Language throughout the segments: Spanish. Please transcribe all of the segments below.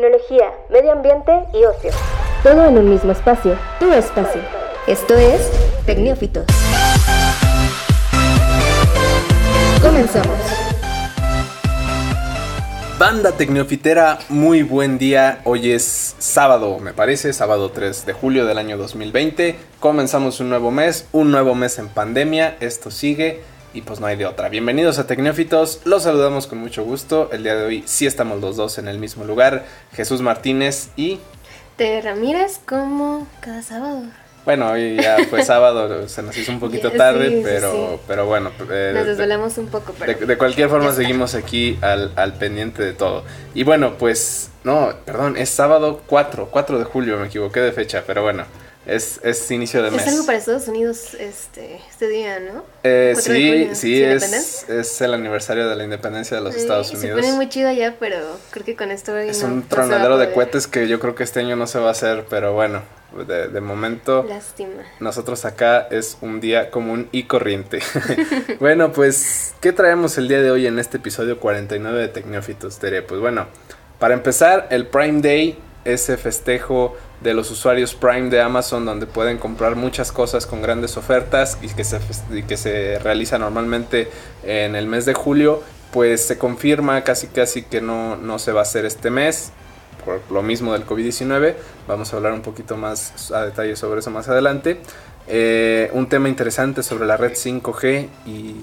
tecnología, medio ambiente y ocio. Todo en un mismo espacio, tu espacio. Esto es Tecnófitos. Comenzamos. Banda Tecnofitera, muy buen día. Hoy es sábado, me parece, sábado 3 de julio del año 2020. Comenzamos un nuevo mes, un nuevo mes en pandemia. Esto sigue y pues no hay de otra. Bienvenidos a Tecnófitos, los saludamos con mucho gusto. El día de hoy sí estamos los dos en el mismo lugar. Jesús Martínez y... Te Ramírez como cada sábado. Bueno, hoy ya fue sábado, se nos hizo un poquito tarde, pero, pero bueno. Eh, nos desvelamos un poco, pero. De, cualquier forma, seguimos aquí al, al, pendiente de todo. Y bueno, pues. No, perdón, es sábado 4, 4 de julio, me equivoqué de fecha, pero bueno. Es, es inicio de mes. Es algo para Estados Unidos este, este día, ¿no? Eh, sí, sí, es, es el aniversario de la independencia de los Estados Unidos. Se pone muy chido allá, pero creo que con esto. Es un tronadero de cohetes que yo creo que este año no se va a hacer, pero bueno, de, de, momento. Lástima. Nosotros acá es un día común y corriente. bueno, pues, ¿qué traemos el día de hoy en este episodio 49 de Tecnófitos Tere? Pues bueno, para empezar, el Prime Day, ese festejo de los usuarios Prime de Amazon donde pueden comprar muchas cosas con grandes ofertas y que se, y que se realiza normalmente en el mes de julio, pues se confirma casi casi que no, no se va a hacer este mes por lo mismo del COVID-19. Vamos a hablar un poquito más a detalle sobre eso más adelante. Eh, un tema interesante sobre la red 5G y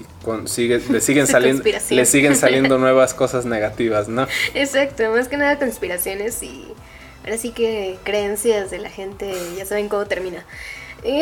sigue, le, siguen saliendo, le siguen saliendo nuevas cosas negativas, ¿no? Exacto, más que nada conspiraciones y ahora sí que creencias de la gente, ya saben cómo termina. Y,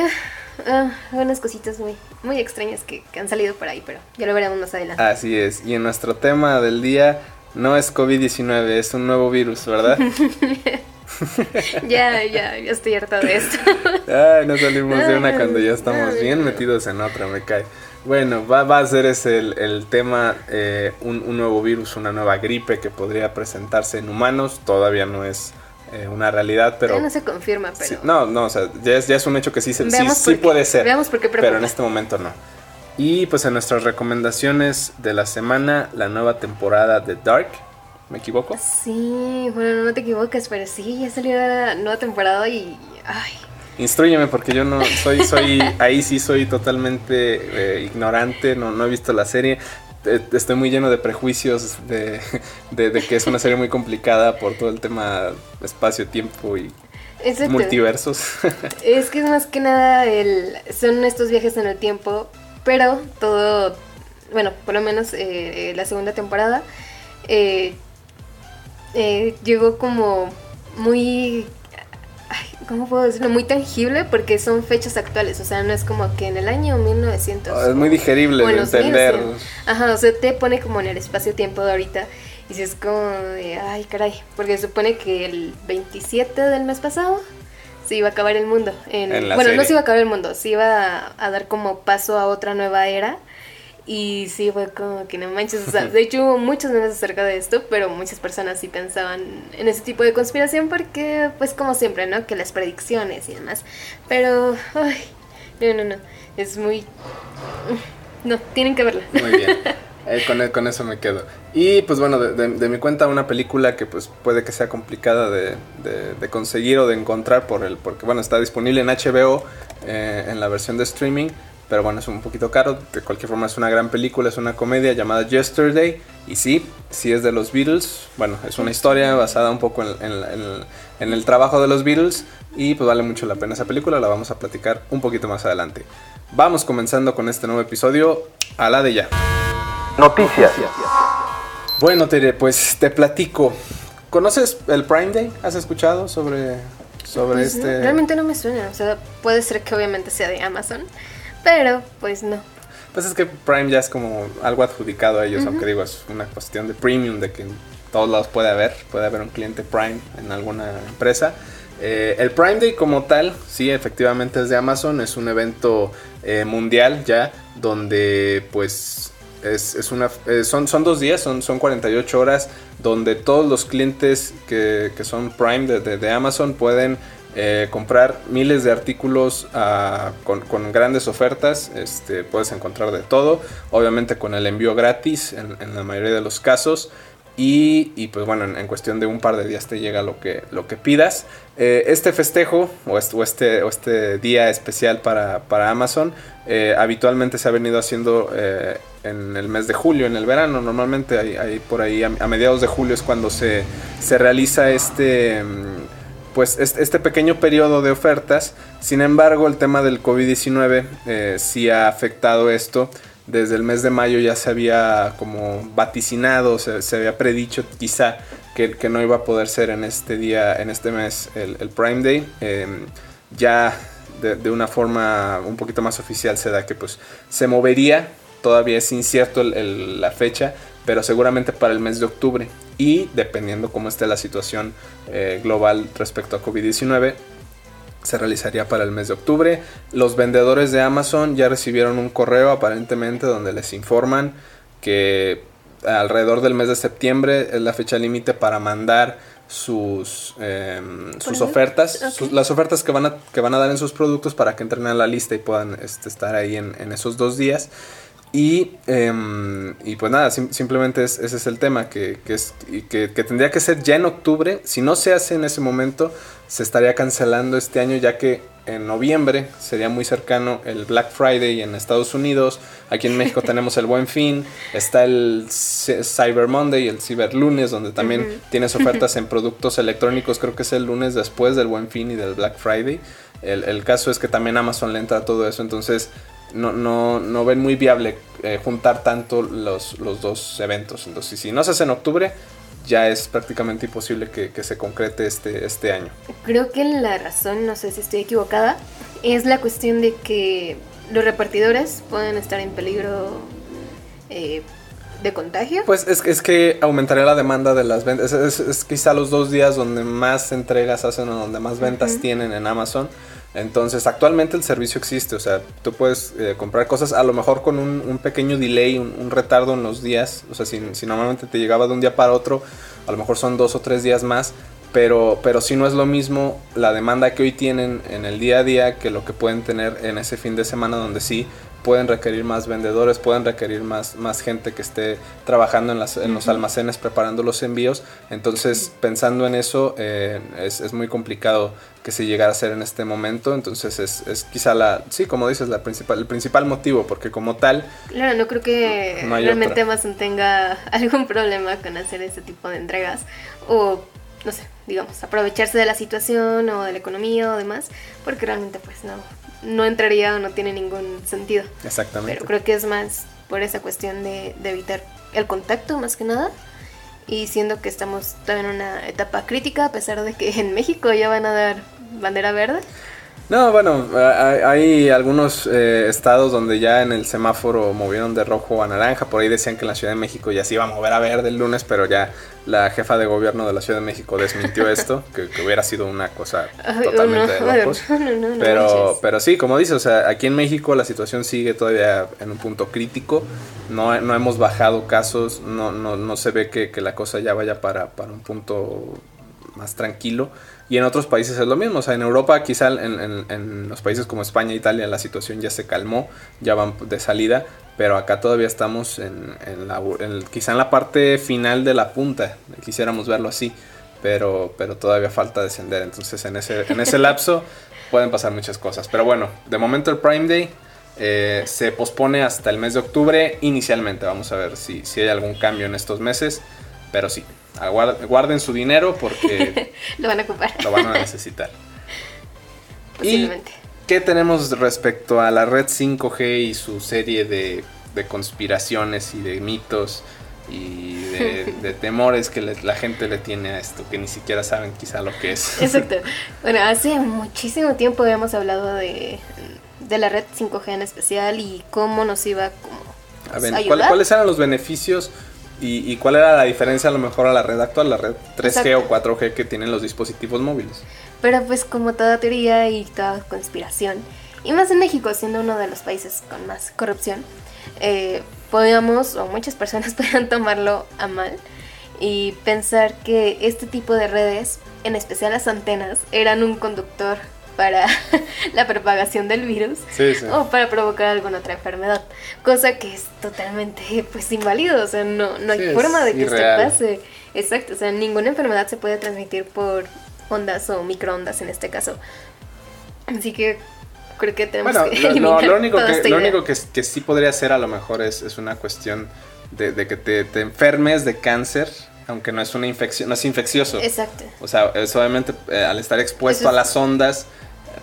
ah, unas cositas muy, muy extrañas que, que han salido por ahí, pero ya lo veremos más adelante. Así es, y en nuestro tema del día no es COVID-19, es un nuevo virus, ¿verdad? ya, ya, ya estoy harta de esto. Ay, no salimos de una cuando ya estamos bien metidos en otra, me cae. Bueno, va, va a ser ese el, tema, eh, un, nuevo virus, una nueva gripe que podría presentarse en humanos. Todavía no es eh, una realidad, pero... Ya no se confirma, pero... no, no, o sea, ya es, ya es un hecho que sí, sí, sí puede ser. Veamos por qué Pero en este momento no. Y pues en nuestras recomendaciones de la semana, la nueva temporada de Dark. ¿Me equivoco? Sí, bueno, no te equivocas, pero sí, ya salió la nueva temporada y... Ay. Instruyeme porque yo no soy, soy, ahí sí soy totalmente eh, ignorante, no, no he visto la serie. Estoy muy lleno de prejuicios de, de, que es una serie muy complicada por todo el tema espacio-tiempo y multiversos. Es que es más que nada el, son estos viajes en el tiempo pero todo, bueno, por lo menos eh, la segunda temporada eh, eh, llegó como muy ¿cómo puedo decirlo? Muy tangible porque son fechas actuales, o sea, no es como que en el año 1900. Ah, es muy digerible de entender. Ajá, o sea, te pone como en el espacio-tiempo de ahorita y si es como de, ay, caray, porque supone que el 27 del mes pasado se iba a acabar el mundo. bueno, no se iba a acabar el mundo, se iba a, dar como paso a otra nueva era. Y sí, fue como que no manches. O sea, de hecho hubo muchos memes acerca de esto, pero muchas personas sí pensaban en ese tipo de conspiración porque, pues como siempre, ¿no? Que las predicciones y demás. Pero, ay, no, no, no. Es muy... No, tienen que verla. Muy bien. Eh, con, con, eso me quedo. Y pues bueno, de, mi cuenta una película que pues puede que sea complicada de, de, conseguir o de encontrar por el, porque bueno, está disponible en HBO eh, en la versión de streaming, pero bueno, es un poquito caro. De cualquier forma es una gran película, es una comedia llamada Yesterday. Y sí, sí es de los Beatles. Bueno, es una historia basada un poco en, en, en el trabajo de los Beatles. Y pues vale mucho la pena esa película, la vamos a platicar un poquito más adelante. Vamos comenzando con este nuevo episodio, a la de ya. Noticias. Bueno, Tere, pues te platico. ¿Conoces el Prime Day? ¿Has escuchado sobre, sobre pues este...? realmente no me suena. O sea, puede ser que obviamente sea de Amazon, pero pues no. Pues es que Prime ya es como algo adjudicado a ellos, aunque digo, es una cuestión de premium, de que en todos lados puede haber, puede haber un cliente Prime en alguna empresa. Eh, el Prime Day como tal, sí, efectivamente es de Amazon, es un evento eh, mundial ya, donde pues es, una, eh, son, son dos días, son, son 48 horas donde todos los clientes que, son Prime de, Amazon pueden eh, comprar miles de artículos ah, con, grandes ofertas. Este, puedes encontrar de todo, obviamente con el envío gratis en, la mayoría de los casos. Y, pues bueno, en, cuestión de un par de días te llega lo que, lo que pidas. Eh, este festejo o este, o este, día especial para, Amazon eh, habitualmente se ha venido haciendo en el mes de julio, en el verano. Normalmente hay, por ahí a, mediados de julio es cuando se, se realiza este mm, pues este pequeño periodo de ofertas. Sin embargo, el tema del COVID-19 eh, sí ha afectado esto. Desde el mes de mayo ya se había como vaticinado, se, había predicho quizá que, no iba a poder ser en este día, en este mes, el, Prime Day. Em, ya de, una forma un poquito más oficial se da que pues se movería, todavía es incierto la fecha, pero seguramente para el mes de octubre y dependiendo cómo esté la situación eh, global respecto a COVID-19 se realizaría para el mes de octubre. Los vendedores de Amazon ya recibieron un correo aparentemente donde les informan que alrededor del mes de septiembre es la fecha límite para mandar sus, em, sus ofertas, las ofertas que van, a, que van a dar en sus productos para que entren a la lista y puedan este, estar ahí en, en esos dos días. Y, em, y pues nada, simplemente ese es el tema, que, que es, que, que, tendría que ser ya en octubre. Si no se hace en ese momento, se estaría cancelando este año, ya que en noviembre sería muy cercano el Black Friday en Estados Unidos. Aquí en México tenemos el Buen Fin, está el Cyber Monday, el Cyber Lunes, donde también tienes ofertas en productos electrónicos. Creo que es el lunes después del Buen Fin y del Black Friday. El, el caso es que también Amazon le entra a todo eso, entonces no, no, no ven muy viable eh, juntar tanto los, los, dos eventos. Entonces, si no se hace en octubre, ya es prácticamente imposible que, se concrete este, este año. Creo que la razón, no sé si estoy equivocada, es la cuestión de que los repartidores pueden estar en peligro eh, de contagio. Pues es, es, que aumentaría la demanda de las ventas. Es, quizá los dos días donde más entregas hacen o donde más ventas tienen en Amazon. Entonces, actualmente el servicio existe, o sea, tú puedes eh, comprar cosas a lo mejor con un, pequeño delay, un, retardo en los días, o sea, si, normalmente te llegaba de un día para otro, a lo mejor son dos o tres días más, pero, pero sí no es lo mismo la demanda que hoy tienen en el día a día que lo que pueden tener en ese fin de semana donde sí pueden requerir más vendedores, pueden requerir más, más gente que esté trabajando en, las, en los almacenes preparando los envíos. Entonces, pensando en eso, eh, es, es, muy complicado que se llegara a hacer en este momento. Entonces, es, es, quizá la, sí, como dices, la principal, el principal motivo, porque como tal... Claro, no creo que realmente Amazon tenga algún problema con hacer este tipo de entregas. O no sé, digamos, aprovecharse de la situación o de la economía o demás, porque realmente pues no, no entraría o no tiene ningún sentido. Exactamente. Pero creo que es más por esa cuestión de, de evitar el contacto más que nada. Y siendo que estamos todavía en una etapa crítica, a pesar de que en México ya van a dar bandera verde. No, bueno, hay, algunos eh, estados donde ya en el semáforo movieron de rojo a naranja. Por ahí decían que en la Ciudad de México ya se iba a mover a verde el lunes, pero ya la jefa de gobierno de la Ciudad de México desmintió esto, que, hubiera sido una cosa totalmente de locos. pero, pero sí, como dice, o sea, aquí en México la situación sigue todavía en un punto crítico. No, no hemos bajado casos, no, no, no se ve que, que la cosa ya vaya para, para un punto más tranquilo. Y en otros países es lo mismo. O sea, en Europa, quizá en, los países como España Italia, la situación ya se calmó, ya van de salida. Pero acá todavía estamos en, la, quizá en la parte final de la punta. Quisiéramos verlo así. Pero, pero todavía falta descender. Entonces, en ese, en ese lapso pueden pasar muchas cosas. Pero bueno, de momento el Prime Day eh, se pospone hasta el mes de octubre inicialmente. Vamos a ver si, si hay algún cambio en estos meses. Pero sí, guarden su dinero porque lo van a ocupar. Lo van a necesitar. Posiblemente. ¿Y qué tenemos respecto a la red 5G y su serie de, conspiraciones y de mitos y de, temores que la gente le tiene a esto, que ni siquiera saben quizá lo que es? Exacto. Bueno, hace muchísimo tiempo habíamos hablado de, la red 5G en especial y cómo nos iba como... A ver, ¿cuáles eran los beneficios ¿Y, cuál era la diferencia a lo mejor a la red actual, la red 3G o 4G que tienen los dispositivos móviles? Pero pues como toda teoría y toda conspiración, y más en México siendo uno de los países con más corrupción, eh, podíamos, o muchas personas podían tomarlo a mal y pensar que este tipo de redes, en especial las antenas, eran un conductor para la propagación del virus o para provocar alguna otra enfermedad, cosa que es totalmente pues inválido, o sea, no, no hay forma de que esto pase. Exacto, o sea, ninguna enfermedad se puede transmitir por ondas o microondas en este caso. Así que creo que tenemos que eliminar lo, único, que, lo único que, sí podría ser a lo mejor es, es una cuestión de, que te, te, enfermes de cáncer, aunque no es una infección, no es infeccioso. Exacto. O sea, es obviamente eh, al estar expuesto a las ondas,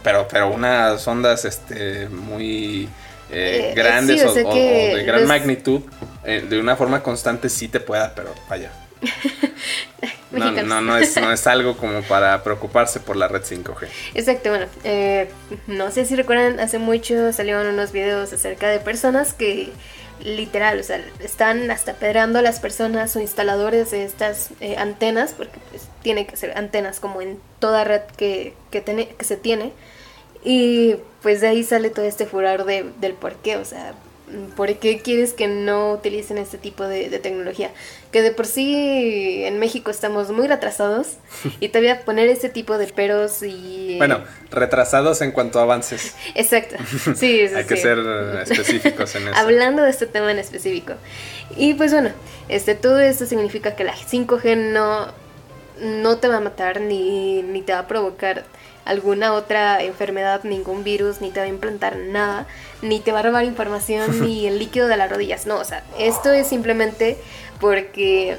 pero, pero unas ondas este, muy eh, eh, grandes o, de gran magnitud, de una forma constante sí te pueda, pero vaya. No, no, no, es, no es algo como para preocuparse por la red 5G. Exacto, bueno, eh, no sé si recuerdan, hace mucho salieron unos videos acerca de personas que literal, o sea, están hasta pedrando a las personas o instaladores de estas eh, antenas, porque pues tiene que ser antenas como en toda red que, que, que se tiene. Y pues de ahí sale todo este furor de, del por qué, o sea, ¿por qué quieres que no utilicen este tipo de, tecnología? Que de por sí en México estamos muy retrasados y todavía poner este tipo de peros y... Bueno, retrasados en cuanto a avances. Exacto, sí. Hay que ser específicos en eso. Hablando de este tema en específico. Y pues bueno, este, todo esto significa que la 5G no, no te va a matar ni, ni te va a provocar alguna otra enfermedad, ningún virus, ni te va a implantar nada, ni te va a robar información, ni el líquido de las rodillas. No, o sea, esto es simplemente porque,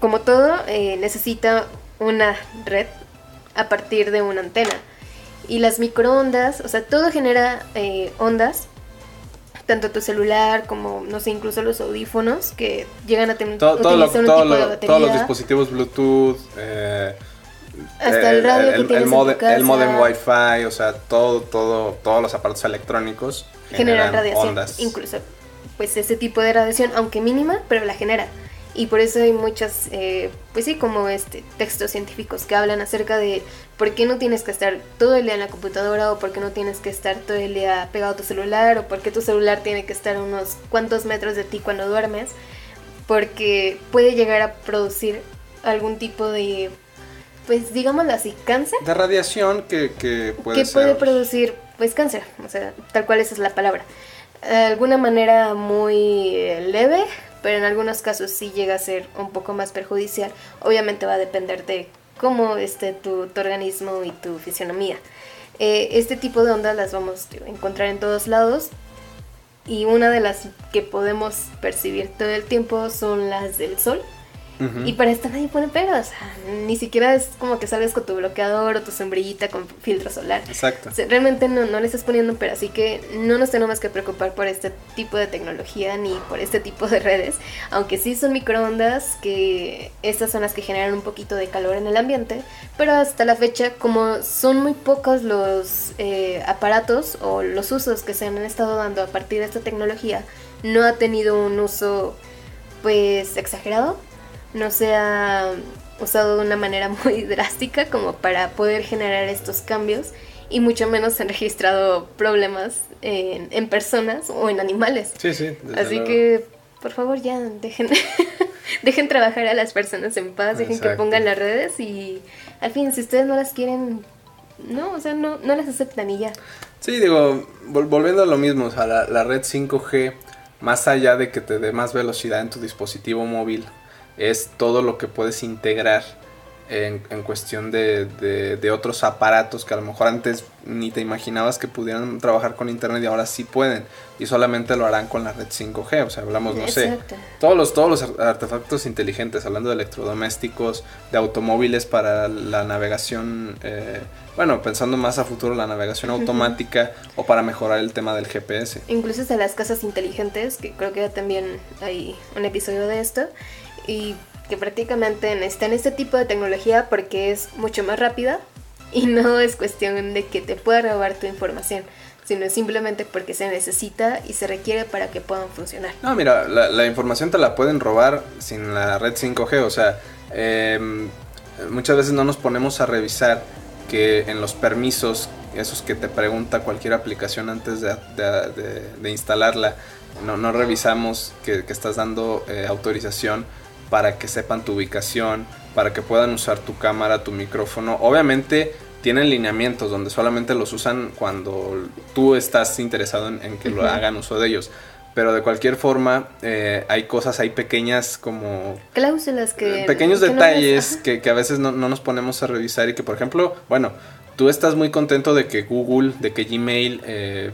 como todo, eh, necesita una red a partir de una antena. Y las microondas, o sea, todo genera eh, ondas tanto tu celular como, no sé, incluso los audífonos que llegan a tener todo, todo un tipo de batería. Todos los dispositivos Bluetooth, eh, hasta el radio el, que el, modem, el modem Wi-Fi, o sea, todo, todo, todos los aparatos electrónicos generan, radiación. Incluso, pues ese tipo de radiación, aunque mínima, pero la genera. Y por eso hay muchas, eh, pues sí, como este textos científicos que hablan acerca de por qué no tienes que estar todo el día en la computadora o por qué no tienes que estar todo el día pegado a tu celular o por qué tu celular tiene que estar unos cuantos metros de ti cuando duermes, porque puede llegar a producir algún tipo de pues digámoslo así, cáncer. De radiación que, que puede Que puede producir, pues cáncer, o sea, tal cual esa es la palabra. De alguna manera muy eh, leve, pero en algunos casos sí llega a ser un poco más perjudicial. Obviamente va a depender de cómo esté tu, organismo y tu fisionomía. Eh, este tipo de ondas las vamos a encontrar en todos lados y una de las que podemos percibir todo el tiempo son las del sol y para esto nadie pone peros. ni siquiera es como que salgas con tu bloqueador o tu sombrillita con filtro solar. Exacto. realmente no, no le estás poniendo pero, así que no nos tenemos que preocupar por este tipo de tecnología ni por este tipo de redes. Aunque sí son microondas, que estas son las que generan un poquito de calor en el ambiente. Pero hasta la fecha, como son muy pocos los eh, aparatos o los usos que se han estado dando a partir de esta tecnología, no ha tenido un uso pues exagerado no se ha usado de una manera muy drástica como para poder generar estos cambios y mucho menos se han registrado problemas en, personas o en animales. Sí, sí. Así que, por favor, ya dejen, dejen trabajar a las personas en paz, dejen que pongan las redes y al fin, si ustedes no las quieren, no, o sea, no, no las aceptan y ya. Sí, digo, volviendo a lo mismo, o sea, la, la red 5G, más allá de que te dé más velocidad en tu dispositivo móvil, es todo lo que puedes integrar en, cuestión de, de, otros aparatos que a lo mejor antes ni te imaginabas que pudieran trabajar con internet y ahora sí pueden. Y solamente lo harán con la red 5G, o sea, hablamos, no sé, todos los, todos los artefactos inteligentes, hablando de electrodomésticos, de automóviles para la navegación, eh, bueno, pensando más a futuro, la navegación automática o para mejorar el tema del GPS. Incluso de las casas inteligentes, que creo que ya también hay un episodio de esto, y que prácticamente necesitan este tipo de tecnología porque es mucho más rápida y no es cuestión de que te pueda robar tu información, sino simplemente porque se necesita y se requiere para que puedan funcionar. No, mira, la, información te la pueden robar sin la red 5G, o sea, em, muchas veces no nos ponemos a revisar que en los permisos, esos que te pregunta cualquier aplicación antes de, de, instalarla, no, revisamos que, que estás dando eh, autorización para que sepan tu ubicación, para que puedan usar tu cámara, tu micrófono. Obviamente tienen lineamientos donde solamente los usan cuando tú estás interesado en, que lo hagan uso de ellos. Pero de cualquier forma, eh, hay cosas, hay pequeñas como... Cláusulas que... Pequeños detalles que, que, a veces no, no, nos ponemos a revisar y que, por ejemplo, bueno, tú estás muy contento de que Google, de que Gmail... Eh,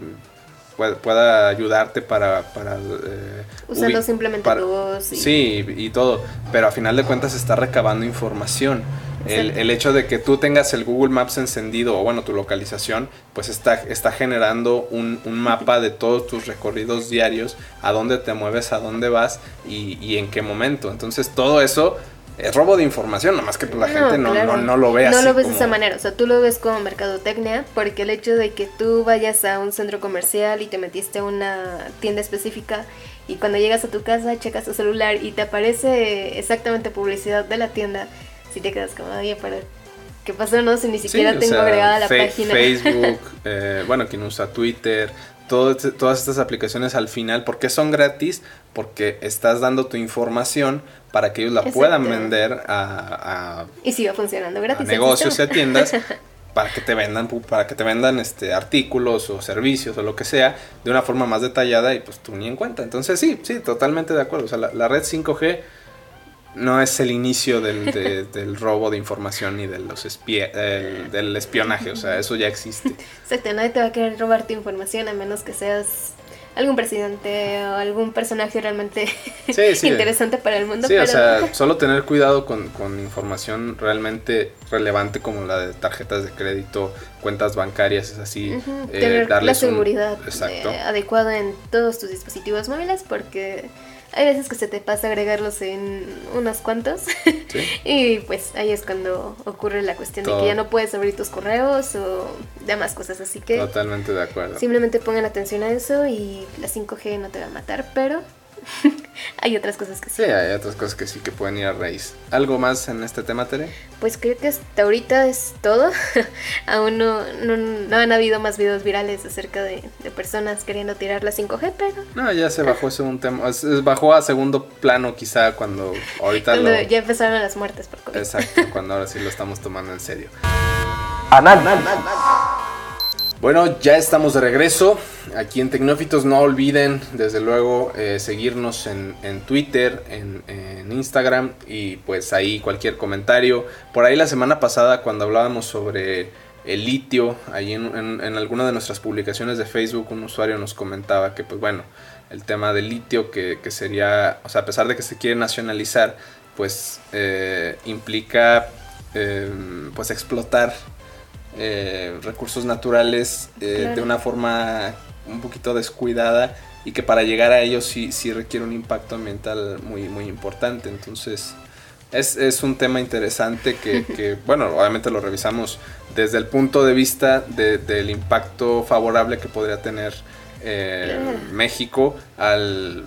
pueda, ayudarte para... para eh, Usando simplemente tu voz. Sí, y todo, pero a final de cuentas está recabando información. El, el, hecho de que tú tengas el Google Maps encendido o bueno, tu localización, pues está, está generando un, un mapa de todos tus recorridos diarios, a dónde te mueves, a dónde vas y, y en qué momento. Entonces todo eso es robo de información, nomás que pues, la gente no, no, lo ve así. No lo ves de esa manera, o sea, tú lo ves como mercadotecnia, porque el hecho de que tú vayas a un centro comercial y te metiste a una tienda específica y cuando llegas a tu casa checas tu celular y te aparece exactamente publicidad de la tienda, si te quedas como, oye, para ¿Qué pasó? No, si ni siquiera tengo agregada la página. Facebook, eh, bueno, quien usa Twitter, este, todas estas aplicaciones al final, ¿por qué son gratis? Porque estás dando tu información para que ellos la puedan vender a, y siga funcionando gratis negocios y a tiendas para que te vendan para que te vendan este artículos o servicios o lo que sea de una forma más detallada y pues tú ni en cuenta. Entonces sí sí totalmente de acuerdo. O sea la, la red 5G no es el inicio del, del robo de información ni de los del espionaje, o sea, eso ya existe. Exacto, nadie te va a querer robar tu información a menos que seas algún presidente o algún personaje realmente interesante para el mundo. Sí, o sea, solo tener cuidado con, con, información realmente relevante como la de tarjetas de crédito, cuentas bancarias, es así. Eh, tener la seguridad eh, adecuada en todos tus dispositivos móviles porque hay veces que se te pasa agregarlos en unos cuantos. y pues ahí es cuando ocurre la cuestión de que ya no puedes abrir tus correos o demás cosas. Así que. Totalmente de acuerdo. Simplemente pongan atención a eso y la 5G no te va a matar, pero hay otras cosas que sí. Sí, hay otras cosas que sí que pueden ir a raíz. ¿Algo más en este tema, Tere? Pues creo que hasta ahorita es todo. Aún no, no, han habido más videos virales acerca de, personas queriendo tirar la 5G, pero... No, ya se bajó ese un tema. bajó a segundo plano quizá cuando ahorita Ya empezaron las muertes por COVID. Exacto, cuando ahora sí lo estamos tomando en serio. Anal. Bueno, ya estamos de regreso. Aquí en Tecnófitos no olviden, desde luego, eh, seguirnos en, Twitter, en, Instagram y pues ahí cualquier comentario. Por ahí la semana pasada cuando hablábamos sobre el litio, ahí en, alguna de nuestras publicaciones de Facebook un usuario nos comentaba que pues bueno, el tema del litio que, sería, o sea, a pesar de que se quiere nacionalizar, pues eh, implica eh, pues explotar eh, recursos naturales eh, de una forma un poquito descuidada y que para llegar a ellos sí, sí requiere un impacto ambiental muy, muy importante. Entonces es, un tema interesante que, bueno, obviamente lo revisamos desde el punto de vista del impacto favorable que podría tener eh, México al,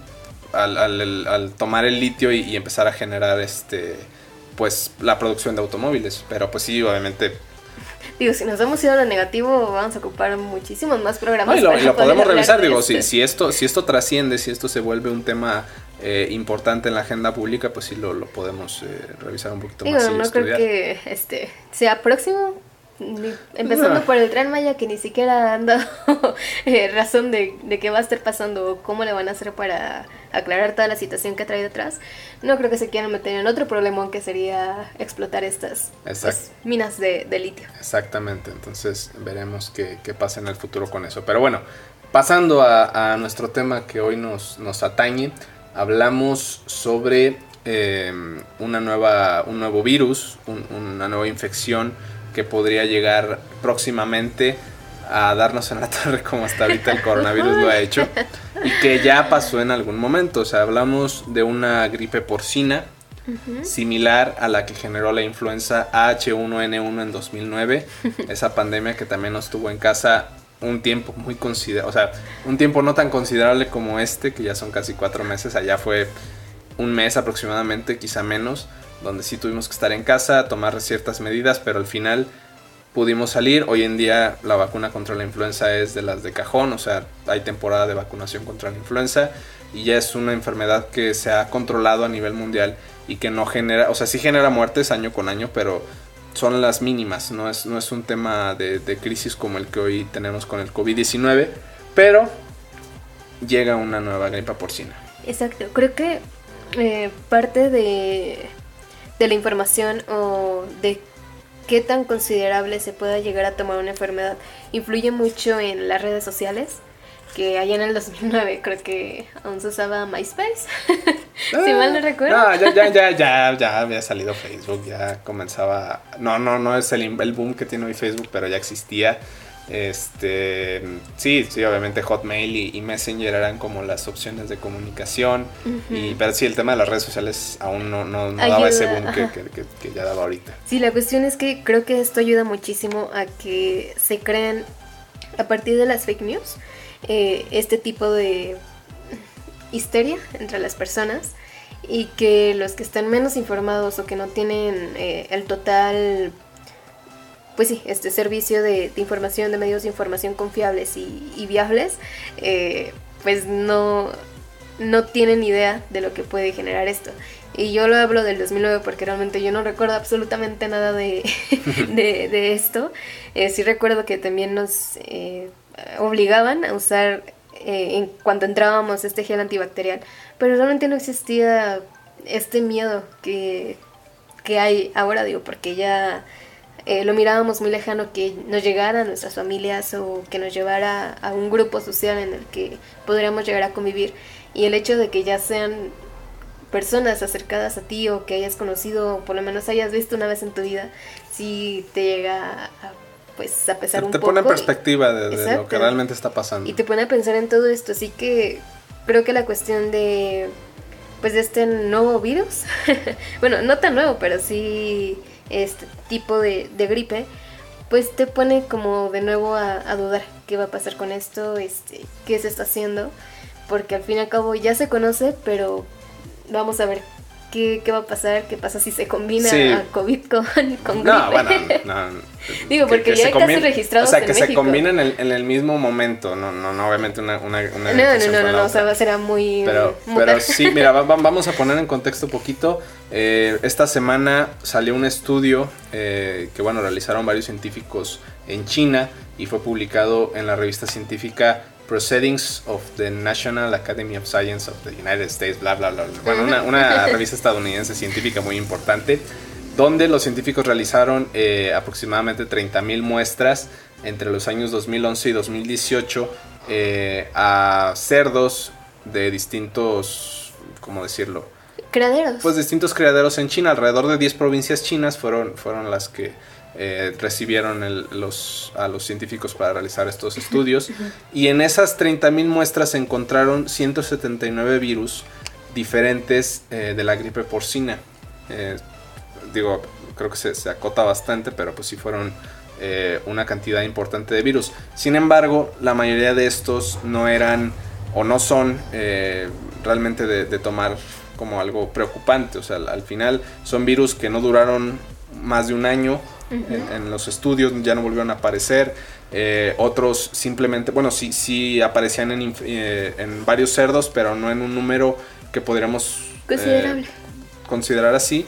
al, tomar el litio y, y empezar a generar este pues la producción de automóviles. Pero pues sí, obviamente digo, si nos hemos ido a lo negativo, vamos a ocupar muchísimos más programas. y lo, podemos revisar, digo, si, si, esto, si esto trasciende, si esto se vuelve un tema eh, importante en la agenda pública, pues sí lo, lo podemos eh, revisar un poquito más. no creo que este sea próximo, empezando por el tren Maya que ni siquiera han dado eh, razón de, de qué va a estar pasando o cómo le van a hacer para aclarar toda la situación que ha traído atrás, no creo que se quieran meter en otro problema que sería explotar estas pues, minas de, litio. Exactamente, entonces veremos qué, pasa en el futuro con eso. Pero bueno, pasando a, nuestro tema que hoy nos, nos atañe, hablamos sobre em, una nueva, un nuevo virus, una nueva infección que podría llegar próximamente a darnos en la torre como hasta ahorita el coronavirus lo ha hecho y que ya pasó en algún momento. O sea, hablamos de una gripe porcina similar a la que generó la influenza H1N1 en 2009, esa pandemia que también nos tuvo en casa un tiempo muy considerable, o sea, un tiempo no tan considerable como este, que ya son casi cuatro meses, allá fue un mes aproximadamente, quizá menos, donde sí tuvimos que estar en casa, tomar ciertas medidas, pero al final pudimos salir. Hoy en día la vacuna contra la influenza es de las de cajón, o sea, hay temporada de vacunación contra la influenza y ya es una enfermedad que se ha controlado a nivel mundial y que no genera, o sea, sí genera muertes año con año, pero son las mínimas, no es, no es un tema de, crisis como el que hoy tenemos con el COVID-19, pero llega una nueva gripa porcina. Exacto, creo que eh, parte de, de la información o de qué tan considerable se pueda llegar a tomar una enfermedad influye mucho en las redes sociales que allá en el 2009 creo que aún se usaba MySpace, si mal no recuerdo. No, ya, ya, ya, ya, ya había salido Facebook, ya comenzaba, no, no, no es el, el boom que tiene hoy Facebook, pero ya existía. Este, sí, sí, obviamente Hotmail y, Messenger eran como las opciones de comunicación. y, pero sí, el tema de las redes sociales aún no, no, daba ese boom que, que, ya daba ahorita. Sí, la cuestión es que creo que esto ayuda muchísimo a que se creen a partir de las fake news eh, este tipo de histeria entre las personas y que los que están menos informados o que no tienen eh, el total pues sí, este servicio de, información, de medios de información confiables y, viables, eh, pues no, no tienen idea de lo que puede generar esto. Y yo lo hablo del 2009 porque realmente yo no recuerdo absolutamente nada de, de, esto. sí recuerdo que también nos obligaban a usar eh, en cuanto entrábamos este gel antibacterial, pero realmente no existía este miedo que, que hay ahora, digo, porque ya eh, lo mirábamos muy lejano que nos llegara a nuestras familias o que nos llevara a un grupo social en el que podríamos llegar a convivir. Y el hecho de que ya sean personas acercadas a ti o que hayas conocido o por lo menos hayas visto una vez en tu vida, sí te llega a pues a pesar te, un te pone en perspectiva de, lo que realmente está pasando. Y te pone a pensar en todo esto, así que creo que la cuestión de pues de este nuevo virus, bueno, no tan nuevo, pero sí este tipo de, gripe, pues te pone como de nuevo a, a, dudar qué va a pasar con esto, este, qué se está haciendo, porque al fin y al cabo ya se conoce, pero vamos a ver ¿Qué, va a pasar? ¿Qué pasa si se combina a COVID con, con gripe? No, bueno, no. Digo, porque ya hay casos registrados O sea, que se combina en el, en el, mismo momento, no, no, no obviamente una, una, una No, no, no, no, no, o sea, será muy... Pero, pero sí, mira, vamos a poner en contexto un poquito. Eh, esta semana salió un estudio eh, que, bueno, realizaron varios científicos en China y fue publicado en la revista científica Proceedings of the National Academy of Science of the United States, bla, bla, bla. Bueno, una, revista estadounidense científica muy importante, donde los científicos realizaron eh, aproximadamente 30.000 muestras entre los años 2011 y 2018 eh, a cerdos de distintos, ¿cómo decirlo? Criaderos. Pues distintos criaderos en China, alrededor de 10 provincias chinas fueron, fueron las que eh, recibieron los, a los científicos para realizar estos estudios. Y en esas 30.000 muestras se encontraron 179 virus diferentes eh, de la gripe porcina. Eh, digo, creo que se, acota bastante, pero pues sí fueron una cantidad importante de virus. Sin embargo, la mayoría de estos no eran o no son realmente de, de tomar como algo preocupante. O sea, al final son virus que no duraron más de un año en, los estudios, ya no volvieron a aparecer. Eh, otros simplemente, bueno, sí, sí aparecían en, eh, en, varios cerdos, pero no en un número que podríamos eh, considerar así.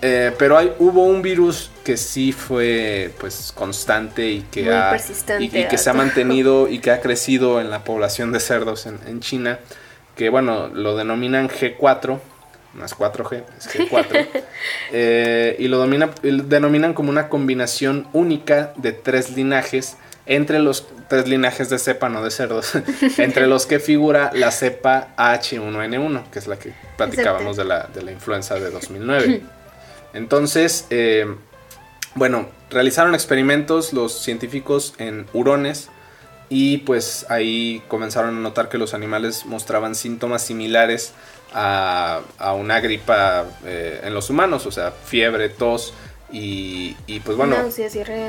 pero hay, hubo un virus que sí fue pues constante y que, ha, y, que se ha mantenido y que ha crecido en la población de cerdos en, en China, que bueno, lo denominan G4 más 4G, es G4, eh, y lo denominan como una combinación única de tres linajes, entre los tres linajes de cepa, no de cerdos, entre los que figura la cepa H1N1, que es la que platicábamos de la, de la, influenza de 2009. Entonces, eh, bueno, realizaron experimentos los científicos en hurones, y pues ahí comenzaron a notar que los animales mostraban síntomas similares a, una gripa eh, en los humanos, o sea, fiebre, tos y, pues bueno,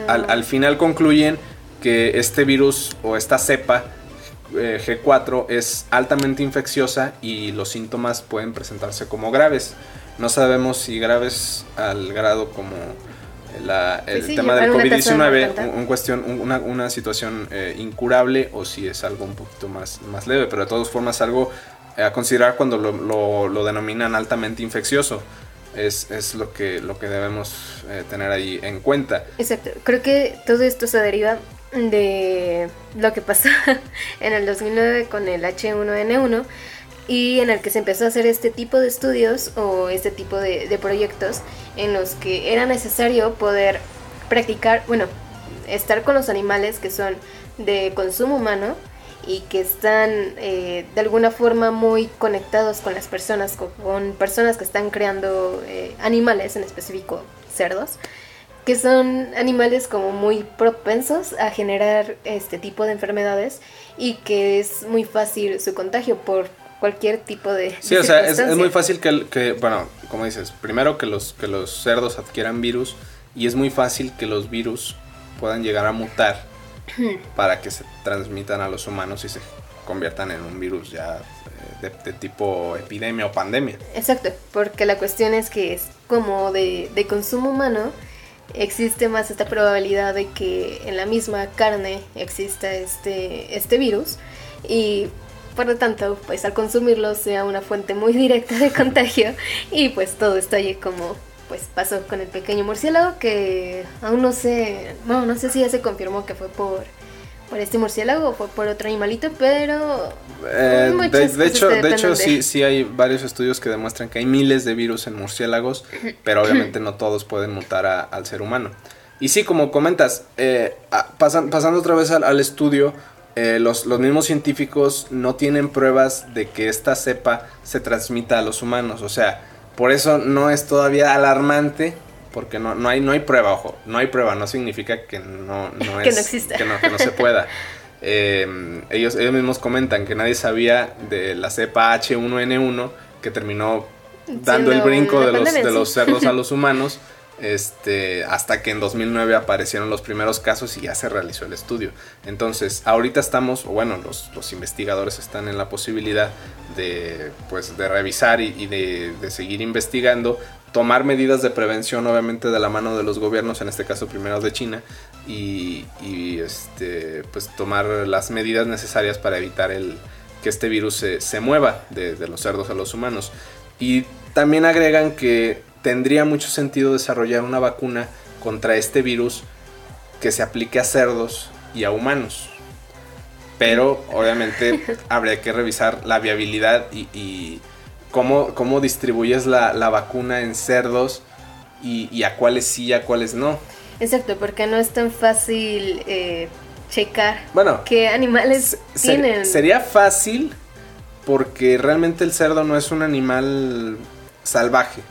al, final concluyen que este virus o esta cepa eh, G4 es altamente infecciosa y los síntomas pueden presentarse como graves. No sabemos si graves al grado como el pues tema del COVID-19, un, cuestión, una, una situación eh, incurable o si es algo un poquito más, más leve, pero de todas formas algo a considerar cuando lo, lo, denominan altamente infeccioso. es, es lo, que, lo que debemos eh, tener ahí en cuenta. Exacto, creo que todo esto se deriva de lo que pasó en el 2009 con el H1N1 y en el que se empezó a hacer este tipo de estudios o este tipo de, de proyectos en los que era necesario poder practicar, bueno, estar con los animales que son de consumo humano y que están eh, de alguna forma muy conectados con las personas, con, personas que están creando eh, animales, en específico cerdos, que son animales como muy propensos a generar este tipo de enfermedades y que es muy fácil su contagio por cualquier tipo de... Sí, o sea, es, muy fácil que, que, bueno, como dices, primero que los, que los cerdos adquieran virus y es muy fácil que los virus puedan llegar a mutar para que se transmitan a los humanos y se conviertan en un virus ya eh, de, tipo epidemia o pandemia. Exacto, porque la cuestión es que es como de, consumo humano, existe más esta probabilidad de que en la misma carne exista este, este virus y por lo tanto, pues al consumirlo sea una fuente muy directa de contagio y pues todo estalle como pues pasó con el pequeño murciélago que aún no sé, bueno, no sé si ya se confirmó que fue por por este murciélago o fue por otro animalito, pero eh, de, hecho, de hecho sí, sí hay varios estudios que demuestran que hay miles de virus en murciélagos, pero obviamente no todos pueden mutar al ser humano. Y sí, como comentas, eh, pasando otra vez al, estudio, eh, los, los, mismos científicos no tienen pruebas de que esta cepa se transmita a los humanos. O sea, por eso no es todavía alarmante, porque no, no, hay, no hay prueba, ojo, no hay prueba, no significa que no, no es, que, no que, no, se pueda. Eh, ellos, ellos mismos comentan que nadie sabía de la cepa H1N1 que terminó dando el brinco de los, de los cerdos a los humanos. Este, hasta que en 2009 aparecieron los primeros casos y ya se realizó el estudio. Entonces, ahorita estamos, bueno, los, los investigadores están en la posibilidad de, pues, de revisar y, de, seguir investigando, tomar medidas de prevención, obviamente, de la mano de los gobiernos, en este caso primero de China, y, este, pues, tomar las medidas necesarias para evitar el, que este virus se, se mueva de, de los cerdos a los humanos. Y también agregan que tendría mucho sentido desarrollar una vacuna contra este virus que se aplique a cerdos y a humanos. Pero obviamente habría que revisar la viabilidad y, cómo, cómo, distribuyes la, vacuna en cerdos y, a cuáles sí y a cuáles no. Exacto, porque no es tan fácil eh, checar bueno, qué animales tienen. Sería fácil porque realmente el cerdo no es un animal salvaje.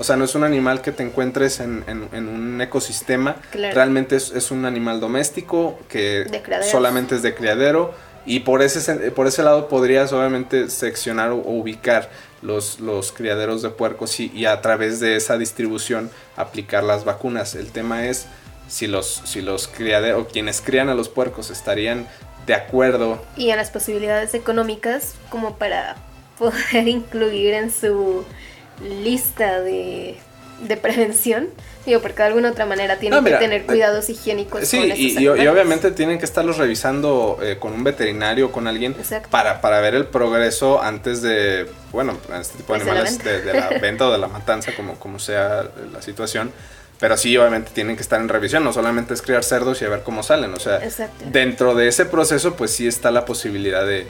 O sea, no es un animal que te encuentres en, un ecosistema. Realmente es, un animal doméstico que solamente es de criadero. Y por ese, por ese lado podrías obviamente seccionar o, ubicar los, los criaderos de puercos y, a través de esa distribución aplicar las vacunas. El tema es si los, si los criaderos, quienes crían a los puercos estarían de acuerdo. Y a las posibilidades económicas como para poder incluir en su lista de, de prevención. Digo, porque de alguna otra manera tienen que tener eh, cuidados higiénicos. Sí, y, obviamente tienen que estarlos revisando eh, con un veterinario o con alguien para, para ver el progreso antes de, bueno, este tipo de pues animales, de, la venta o de la matanza, como, como sea la situación. Pero sí, obviamente tienen que estar en revisión, no solamente es criar cerdos y a ver cómo salen. O sea, dentro de ese proceso, pues sí está la posibilidad de,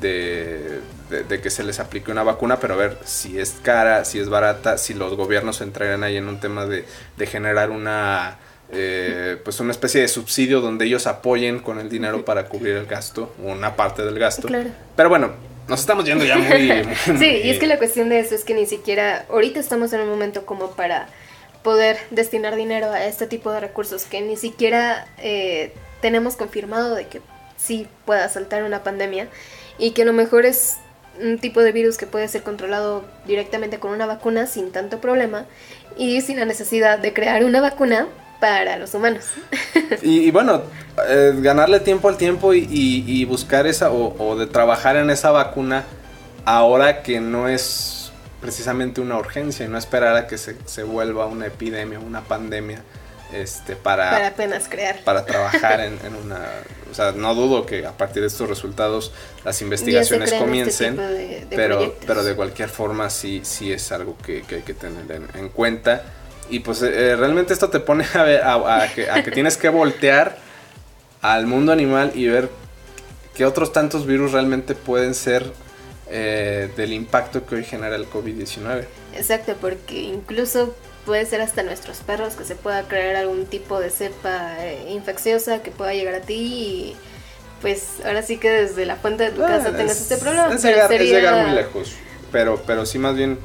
de, que se les aplique una vacuna, pero a ver si es cara, si es barata, si los gobiernos entrarían ahí en un tema de, generar una. Eh, pues una especie de subsidio donde ellos apoyen con el dinero para cubrir el gasto, una parte del gasto. Pero bueno, nos estamos yendo ya muy sí, y es que la cuestión de eso es que ni siquiera ahorita estamos en un momento como para poder destinar dinero a este tipo de recursos que ni siquiera eh, tenemos confirmado de que sí pueda saltar una pandemia y que a lo mejor es un tipo de virus que puede ser controlado directamente con una vacuna sin tanto problema y sin la necesidad de crear una vacuna para los humanos. y, bueno, eh, ganarle tiempo al tiempo y, buscar esa o, o de trabajar en esa vacuna ahora que no es precisamente una urgencia y no esperar a que se, se vuelva una epidemia, una pandemia. este, para, para apenas crear. Para trabajar en, una... O sea, no dudo que a partir de estos resultados las investigaciones este comiencen, pero, pero de cualquier forma sí, sí es algo que, hay que tener en, cuenta. Y pues eh, realmente esto te pone a, ver, a, que, a que tienes que voltear al mundo animal y ver qué otros tantos virus realmente pueden ser eh, del impacto que hoy genera el COVID-19. Exacto, porque incluso puede ser hasta nuestros perros que se pueda crear algún tipo de cepa eh, infecciosa que pueda llegar a ti y pues ahora sí que desde la fuente de tu casa ah, tengas este problema. Es llegar, es llegar muy lejos, pero, pero sí más bien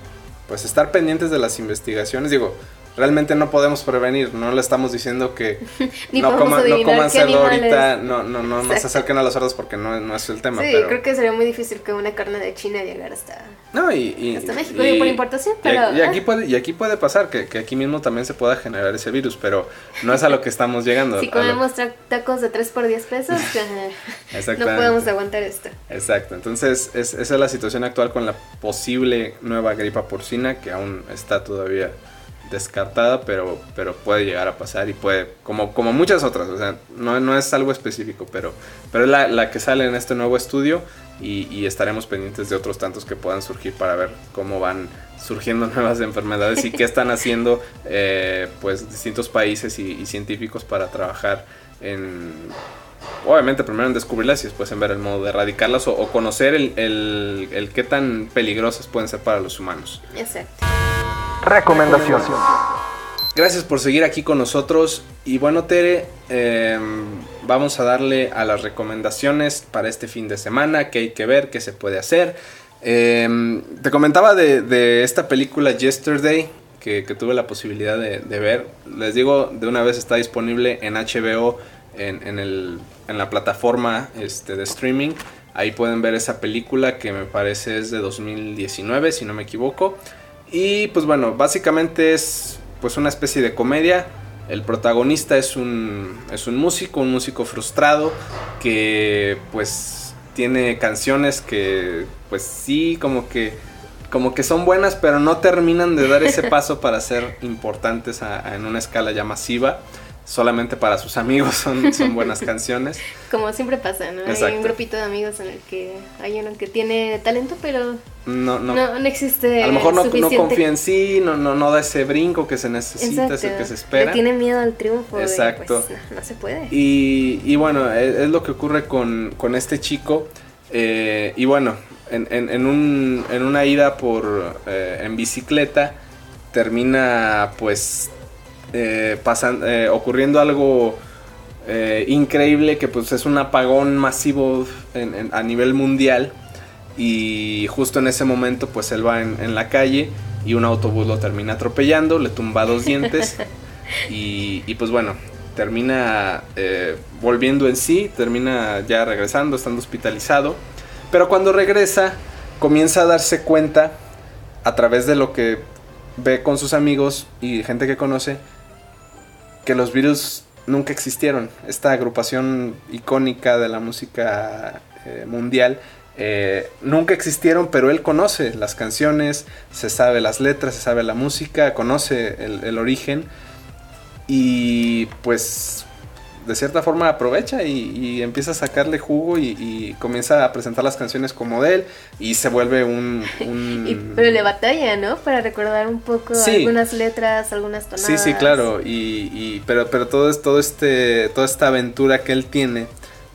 pues estar pendientes de las investigaciones, digo, realmente no podemos prevenir, no le estamos diciendo que no, coman, no coman ahorita, no, no, no, no se acerquen a los cerdos porque no, no es el tema. Sí, creo que sería muy difícil que una carne de China llegara hasta, no, y, hasta México, y, por importación. Pero, y, aquí puede, y aquí puede pasar que, que, aquí mismo también se pueda generar ese virus, pero no es a lo que estamos llegando. si comemos tacos de 3 por 10 pesos, no podemos aguantar esto. Exacto, entonces es, esa es la situación actual con la posible nueva gripa porcina que aún está todavía descartada, pero, pero puede llegar a pasar y puede, como, como muchas otras, o sea, no, no es algo específico, pero, pero es la, la que sale en este nuevo estudio y, estaremos pendientes de otros tantos que puedan surgir para ver cómo van surgiendo nuevas enfermedades y qué están haciendo eh, pues distintos países y, científicos para trabajar en obviamente primero en descubrirlas y después en ver el modo de erradicarlas o, conocer el, el, el, qué tan peligrosas pueden ser para los humanos. Exacto. Recomendación. Gracias por seguir aquí con nosotros. Y bueno, Tere, em, vamos a darle a las recomendaciones para este fin de semana, qué hay que ver, qué se puede hacer. Em, te comentaba de, esta película Yesterday, que, tuve la posibilidad de, ver. Les digo, de una vez está disponible en HBO, en, la plataforma este, de streaming. Ahí pueden ver esa película que me parece es de 2019, si no me equivoco. Y pues bueno, básicamente es pues una especie de comedia. El protagonista es un, es un músico, un músico frustrado que pues tiene canciones que pues sí como que como que son buenas pero no terminan de dar ese paso para ser importantes en una escala ya masiva solamente para sus amigos son, son buenas canciones. Como siempre pasa, ¿no? Hay un grupito de amigos en el que hay uno que tiene talento, pero no, no, no, existe. A lo mejor no, confía en sí, no, no, no da ese brinco que se necesita, ese que se espera. tiene miedo al triunfo. Exacto. pues, no, se puede. Y, y bueno, es, lo que ocurre con, con este chico. Eh, y bueno, en, en, en, un, en una ida por eh, en bicicleta termina pues eh, pasan, eh, ocurriendo algo eh, increíble que pues es un apagón masivo a nivel mundial y justo en ese momento pues él va en, la calle y un autobús lo termina atropellando, le tumba dos dientes y, y pues bueno, termina volviendo en sí, termina ya regresando, estando hospitalizado, pero cuando regresa comienza a darse cuenta a través de lo que ve con sus amigos y gente que conoce que los Beatles nunca existieron. Esta agrupación icónica de la música eh, mundial eh, nunca existieron, pero él conoce las canciones, se sabe las letras, se sabe la música, conoce el origen y pues de cierta forma aprovecha y, empieza a sacarle jugo y, comienza a presentar las canciones como de él y se vuelve un... pero le batalla, ¿no? Para recordar un poco algunas letras, algunas tonadas. Sí, sí, claro. Y, pero, pero todo, todo este, toda esta aventura que él tiene,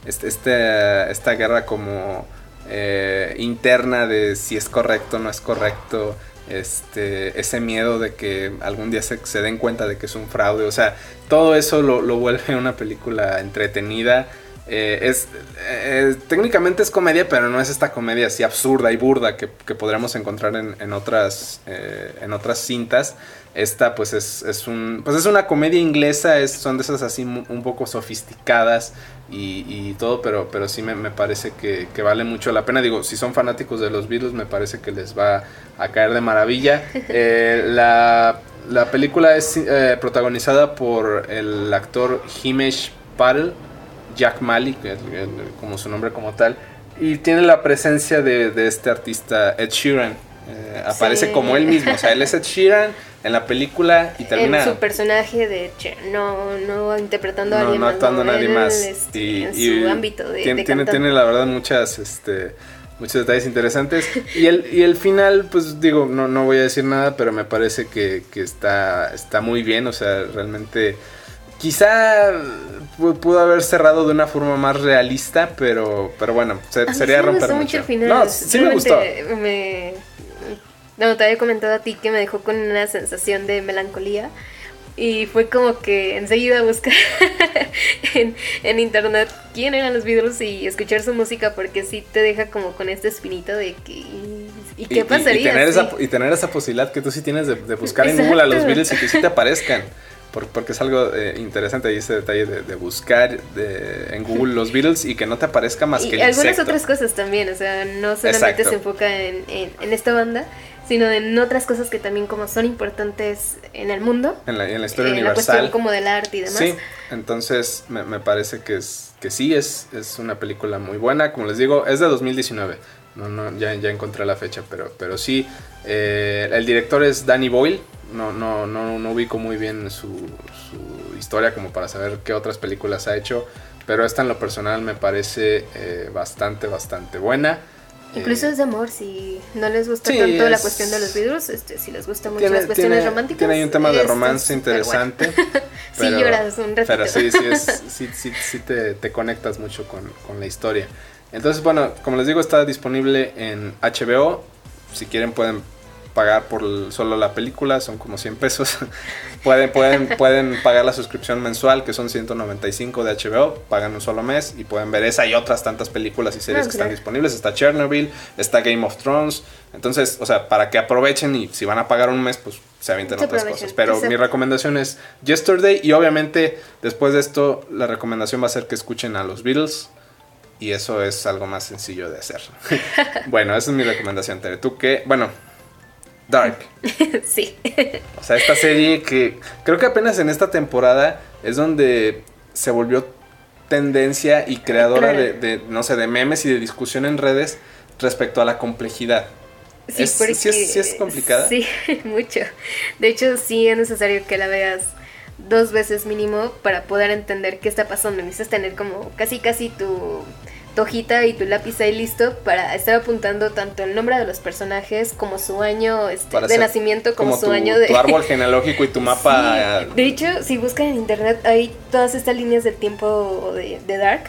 este, este esta guerra como eh, interna de si es correcto o no es correcto este, ese miedo de que algún día se, den cuenta de que es un fraude. O sea, todo eso lo, lo vuelve una película entretenida. Eh, es, eh, técnicamente es comedia, pero no es esta comedia así absurda y burda que, que podríamos encontrar en, en otras, eh, en otras cintas. Esta pues es, es, un, pues es una comedia inglesa, es, son de esas así un poco sofisticadas y, y todo, pero, pero sí me, me parece que, que, vale mucho la pena. Digo, si son fanáticos de los Beatles, me parece que les va a caer de maravilla. Eh, la, la, película es eh, protagonizada por el actor Himesh Patel, Jack Malik, como su nombre como tal, y tiene la presencia de, de este artista Ed Sheeran. Eh, aparece como él mismo, o sea, él es Ed Sheeran en la pelíula y termina... En su personaje de Cher, no, no interpretando a alguien no más. actuando a nadie más. Este, y, en su ámbito de, tiene, de tiene, tiene, la verdad muchas... Este, muchos detalles interesantes. Y el, y el final, pues digo, no, no voy a decir nada, pero me parece que, que está, está muy bien. O sea, realmente quizá pudo haber cerrado de una forma más realista, pero, pero bueno, sería sí romper me mucho. el final. No, sí me gustó. Me, no, te había comentado a ti que me dejó con una sensación de melancolía. Y fue como que enseguida buscar en, en, internet quién eran los Beatles y escuchar su música porque sí te deja como con este espinito de que... ¿Y qué pasaría? Y, tener, esa, y tener esa posibilidad que tú sí tienes de, buscar en Google a los Beatles y que sí te aparezcan porque es algo eh, interesante ahí ese detalle de, buscar en Google los Beatles y que no te aparezca más que el algunas otras cosas también, o sea, no solamente se enfoca en, esta banda, sino en otras cosas que también como son importantes en el mundo. En la, historia universal. La cuestión como del arte y demás. Sí, entonces me, parece que, es, que sí, es, es una película muy buena, como les digo, es de 2019. No, no, ya, ya encontré la fecha, pero, pero sí. Eh, el director es Danny Boyle, no, no, no, no ubico muy bien su, su, historia como para saber qué otras películas ha hecho, pero esta en lo personal me parece eh, bastante, bastante buena. Incluso es de amor, si no les gusta tanto la cuestión de los Beatles, este, si les gusta mucho las cuestiones románticas. Tiene ahí un tema de romance interesante. sí lloras un ratito. Pero sí, sí, es, sí, sí, sí te, te, conectas mucho con, con la historia. Entonces, bueno, como les digo, está disponible en HBO. Si quieren pueden pagar por solo la película, son como 100 pesos. pueden, pueden, pueden pagar la suscripción mensual, que son 195 de HBO, pagan un solo mes y pueden ver esa y otras tantas películas y series que están disponibles. Está Chernobyl, está Game of Thrones. Entonces, o sea, para que aprovechen y si van a pagar un mes, pues se avienten otras cosas. Pero mi recomendación es Yesterday y obviamente después de esto la recomendación va a ser que escuchen a los Beatles y eso es algo más sencillo de hacer. bueno, esa es mi recomendación, Tere. ¿Tú qué? Bueno, Dark. sí. O sea, esta serie que creo que apenas en esta temporada es donde se volvió tendencia y creadora de, no sé, de memes y de discusión en redes respecto a la complejidad. Sí, es, porque, ¿sí es, complicada? Sí, mucho. De hecho, sí es necesario que la veas dos veces mínimo para poder entender qué está pasando. Necesitas tener como casi casi tu tu hojita y tu lápiz ahí listo para estar apuntando tanto el nombre de los personajes como su año este, de nacimiento como, su año de tu árbol genealógico y tu mapa de hecho si buscan en internet hay todas estas líneas del tiempo de, Dark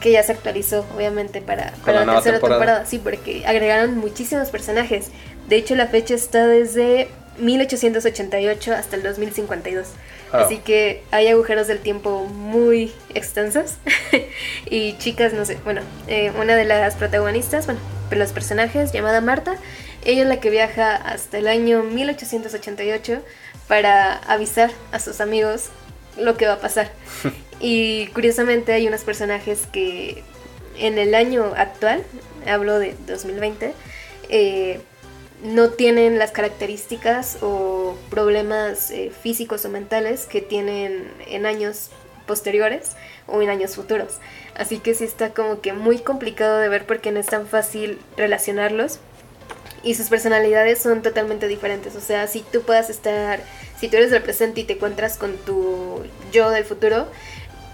que ya se actualizó obviamente para, para la, tercera temporada. sí porque agregaron muchísimos personajes. De hecho la fecha está desde 1888 hasta el 2052 Ah. Así que hay agujeros del tiempo muy extensos. y chicas, no sé, bueno, eh, una de las protagonistas, bueno, los personajes, llamada Marta, ella es la que viaja hasta el año 1888 para avisar a sus amigos lo que va a pasar. y curiosamente hay unos personajes que en el año actual, hablo de 2020, eh, no tienen las características o problemas eh, físicos o mentales que tienen en años posteriores o en años futuros. Así que sí está como que muy complicado de ver porque no es tan fácil relacionarlos y sus personalidades son totalmente diferentes. O sea, si tú puedas estar, si tú eres del presente y te encuentras con tu yo del futuro,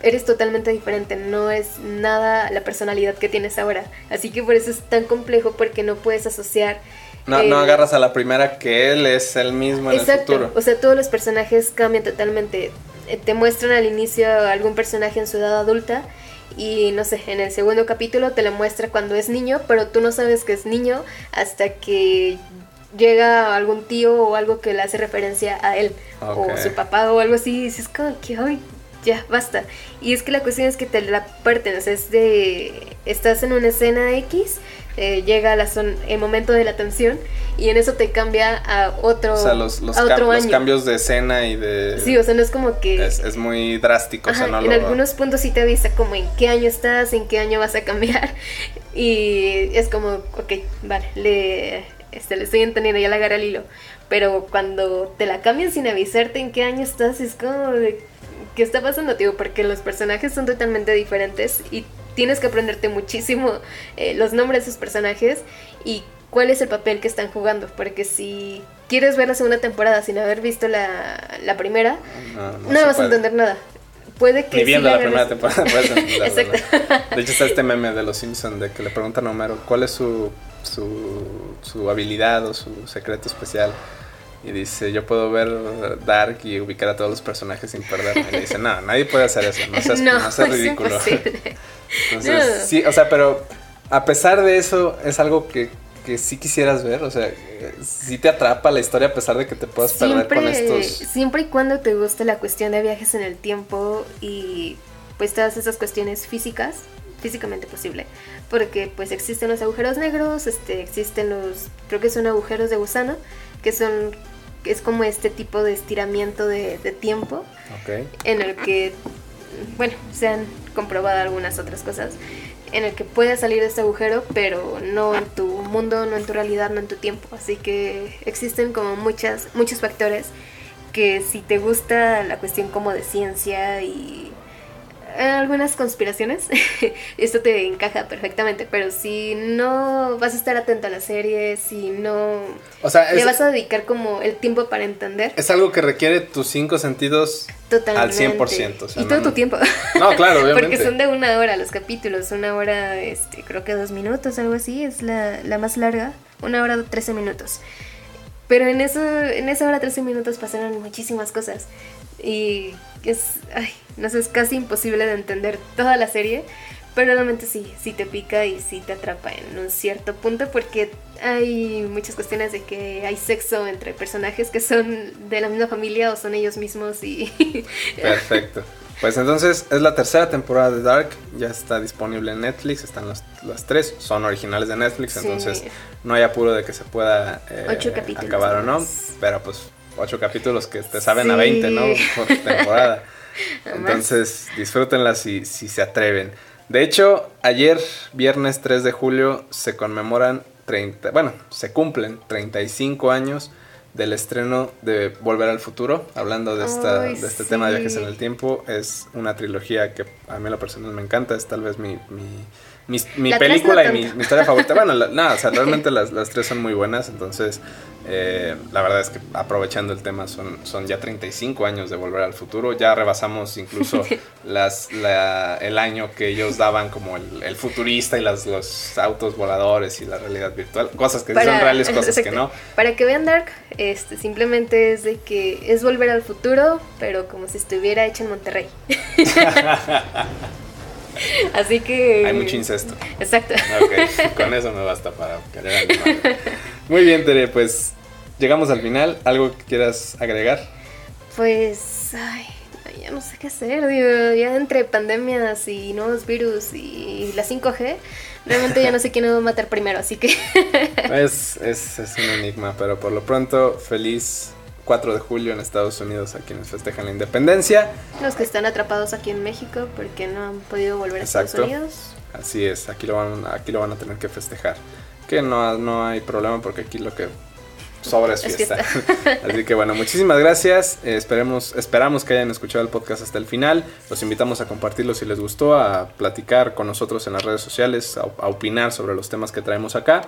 eres totalmente diferente, no es nada la personalidad que tienes ahora. Así que por eso es tan complejo porque no puedes asociar no, no eh, agarras a la primera que él es el mismo en exacto, el futuro. O sea, todos los personajes cambian totalmente. Eh, te muestran al inicio algún personaje en su edad adulta y no sé, en el segundo capítulo te lo muestra cuando es niño, pero tú no sabes que es niño hasta que llega algún tío o algo que le hace referencia a él o su papá o algo así y dices como que hoy ya basta y es que la cuestión es que te la parten o sea es de estás en una escena X eh, llega la el momento de la tensión y en eso te cambia a otro, los, cambios de escena y de... Sí, o sea, no es como que... Es, muy drástico, En algunos puntos sí te avisa como en qué año estás, en qué año vas a cambiar. Y es como, ok, vale, le, este, le estoy entendiendo, ya la agarra el hilo, pero cuando te la cambian sin avisarte en qué año estás, es como ¿Qué está pasando, tío? Porque los personajes son totalmente diferentes y tienes que aprenderte muchísimo eh, los nombres de sus personajes y cuál es el papel que están jugando, porque si quieres ver la segunda temporada sin haber visto la, la primera, no, vas a entender nada. Puede que Ni viendo la primera temporada. Exacto. De hecho está este meme de los Simpsons de que le preguntan a Homero cuál es su, su, su habilidad o su secreto especial. Y dice, yo puedo ver Dark y ubicar a todos los personajes sin perderme. Y le dice, no, nadie puede hacer eso, no seas, no, no ridículo. Entonces, sí, o sea, pero a pesar de eso, es algo que, que sí quisieras ver, o sea, sí te atrapa la historia a pesar de que te puedas perder con estos... Siempre y cuando te guste la cuestión de viajes en el tiempo y pues todas esas cuestiones físicas, físicamente posible, porque pues existen los agujeros negros, este, existen los, creo que son agujeros de gusano, que son es como este tipo de estiramiento de, tiempo en el que, bueno, se han comprobado algunas otras cosas, en el que puedes salir de este agujero, pero no en tu mundo, no en tu realidad, no en tu tiempo. Así que existen como muchas, muchos factores que si te gusta la cuestión como de ciencia y algunas conspiraciones, esto te encaja perfectamente, pero si no vas a estar atento a la serie, si no o sea, le vas a dedicar como el tiempo para entender. Es algo que requiere tus cinco sentidos al 100%. y todo tu tiempo. No, claro, obviamente. Porque son de una hora los capítulos, una hora, este, creo que dos minutos, algo así, es la, la más larga, una hora trece minutos. Pero en, eso, en esa hora 13 minutos pasaron muchísimas cosas. Y es, ay, no sé, es casi imposible de entender toda la serie. Pero realmente sí, sí te pica y sí te atrapa en un cierto punto porque hay muchas cuestiones de que hay sexo entre personajes que son de la misma familia o son ellos mismos y... Perfecto. Pues entonces es la tercera temporada de Dark, ya está disponible en Netflix, están las, las tres, son originales de Netflix, entonces no hay apuro de que se pueda eh, acabar o no, pero pues ocho capítulos que te saben a 20, ¿no? Por temporada. Entonces disfrútenla si, si se atreven. De hecho, ayer, viernes 3 de julio, se conmemoran 30, bueno, se cumplen 35 años del estreno de Volver al Futuro, hablando de, esta, de este tema de viajes en el tiempo. Es una trilogía que a mí a lo personal me encanta, es tal vez mi, mi, película y mi, historia favorita. Bueno, nada, o sea, realmente las, las tres son muy buenas, entonces eh, la verdad es que aprovechando el tema, son, son ya 35 años de Volver al Futuro. Ya rebasamos incluso las, el año que ellos daban como el, futurista y las, los autos voladores y la realidad virtual. Cosas que son reales, cosas que no. Para que vean Dark, este, simplemente es de que es Volver al Futuro, pero como si estuviera hecho en Monterrey. Así que... Hay mucho incesto. Exacto. con eso me basta para querer Muy bien, Tere, pues llegamos al final. ¿Algo que quieras agregar? Pues, ay, ya no sé qué hacer. Digo, ya entre pandemias y nuevos virus y la 5G, realmente ya no sé quién va a matar primero, así que... es, es, es un enigma, pero por lo pronto, feliz 4 de julio en Estados Unidos a quienes festejan la independencia. Los que están atrapados aquí en México porque no han podido volver a Estados Unidos. Así es, aquí lo van, aquí lo van a tener que festejar. Que no, no hay problema porque aquí lo que sobra es fiesta. Así que bueno, muchísimas gracias. Eh, esperemos, esperamos que hayan escuchado el podcast hasta el final. Los invitamos a compartirlo si les gustó, a platicar con nosotros en las redes sociales, a, a opinar sobre los temas que traemos acá.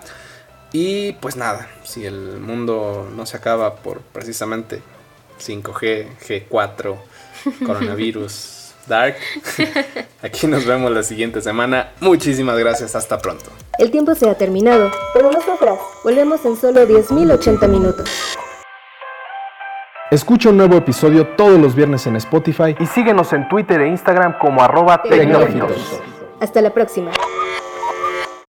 Y pues nada, si el mundo no se acaba por precisamente 5G, G4, coronavirus, Dark, aquí nos vemos la siguiente semana. Muchísimas gracias, hasta pronto. El tiempo se ha terminado, pero nosotras volvemos en solo 10.080 minutos. Escucha un nuevo episodio todos los viernes en Spotify y síguenos en Twitter e Instagram como arroba Hasta la próxima.